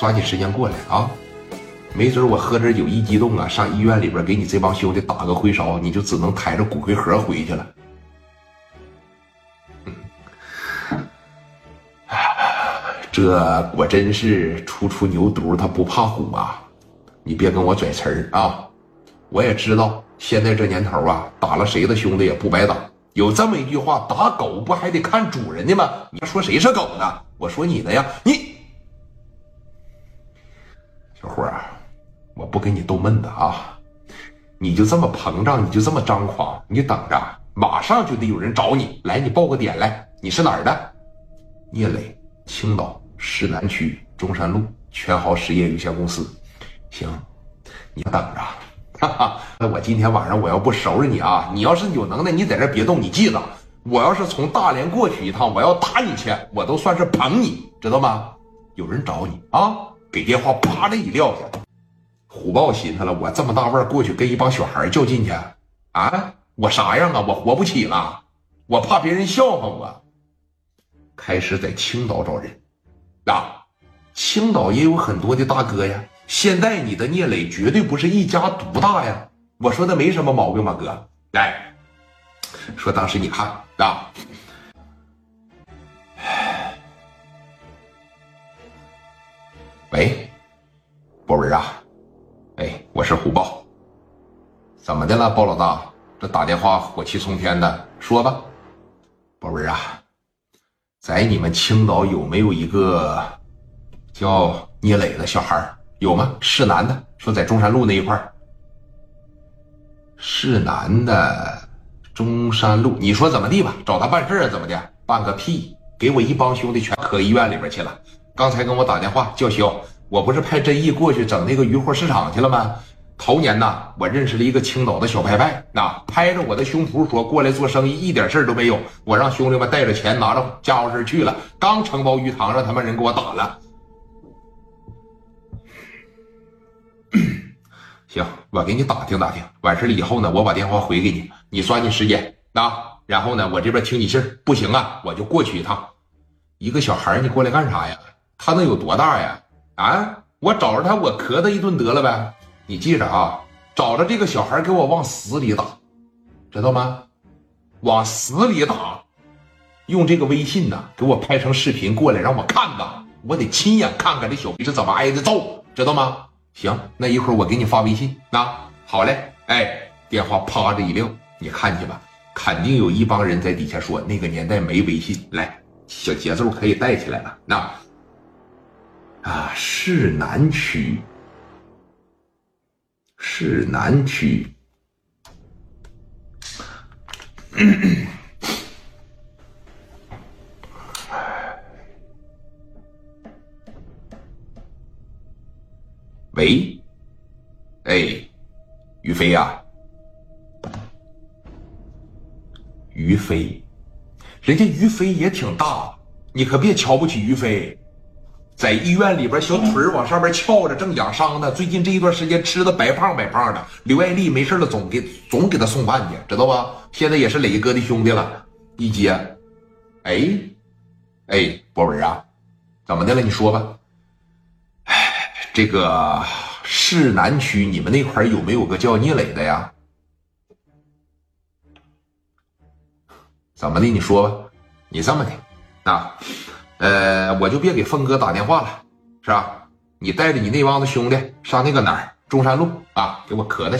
抓紧时间过来啊！没准我喝点酒一激动啊，上医院里边给你这帮兄弟打个回勺，你就只能抬着骨灰盒回去了。这果真是初出牛犊，他不怕虎啊！你别跟我拽词儿啊！我也知道，现在这年头啊，打了谁的兄弟也不白打。有这么一句话，打狗不还得看主人的吗？你说谁是狗呢？我说你的呀！你小伙儿，我不跟你逗闷子啊！你就这么膨胀，你就这么张狂，你等着，马上就得有人找你来，你报个点来。你是哪儿的？聂磊，青岛市南区中山路全豪实业有限公司。行，你等着。哈哈，那我今天晚上我要不收拾你啊！你要是有能耐，你在这别动。你记着，我要是从大连过去一趟，我要打你去，我都算是捧你，知道吗？有人找你啊，给电话，啪的一撂下。虎豹心思了，我这么大腕过去跟一帮小孩较劲去啊？我啥样啊？我活不起了，我怕别人笑话我。开始在青岛找人，啊，青岛也有很多的大哥呀。现在你的聂磊绝对不是一家独大呀！我说的没什么毛病吧，哥？来说，当时你看啊，喂，博文啊，哎，我是虎豹，怎么的了，包老大？这打电话火气冲天的，说吧，博文啊，在你们青岛有没有一个叫聂磊的小孩有吗？是男的，说在中山路那一块是男的，中山路，你说怎么地吧？找他办事啊？怎么的？办个屁！给我一帮兄弟全搁医院里边去了。刚才跟我打电话叫嚣，我不是派真义过去整那个鱼货市场去了吗？头年呐，我认识了一个青岛的小拍拍，那拍着我的胸脯说过来做生意，一点事都没有。我让兄弟们带着钱，拿着家伙事去了，刚承包鱼塘，让他们人给我打了。行，我给你打听打听，完事了以后呢，我把电话回给你，你抓紧时间啊。然后呢，我这边听你信儿，不行啊，我就过去一趟。一个小孩，你过来干啥呀？他能有多大呀？啊，我找着他，我磕他一顿得了呗。你记着啊，找着这个小孩，给我往死里打，知道吗？往死里打，用这个微信呢，给我拍成视频过来，让我看看，我得亲眼看看这小逼是怎么挨的揍，知道吗？行，那一会儿我给你发微信啊。好嘞，哎，电话啪的一撂，你看去吧，肯定有一帮人在底下说那个年代没微信。来，小节奏可以带起来了。那啊，市南区，市南区，喂，哎，于飞呀，于飞，人家于飞也挺大，你可别瞧不起于飞，在医院里边小腿往上边翘着，正养伤呢。最近这一段时间吃的白胖白胖的。刘爱丽没事了，总给总给他送饭去，知道吧？现在也是磊哥的兄弟了。一接，哎，哎，博文啊，怎么的了？你说吧。哎这个市南区，你们那块有没有个叫聂磊的呀？怎么的？你说吧。你这么的啊？呃，我就别给峰哥打电话了，是吧？你带着你那帮子兄弟上那个哪儿中山路啊，给我磕他去。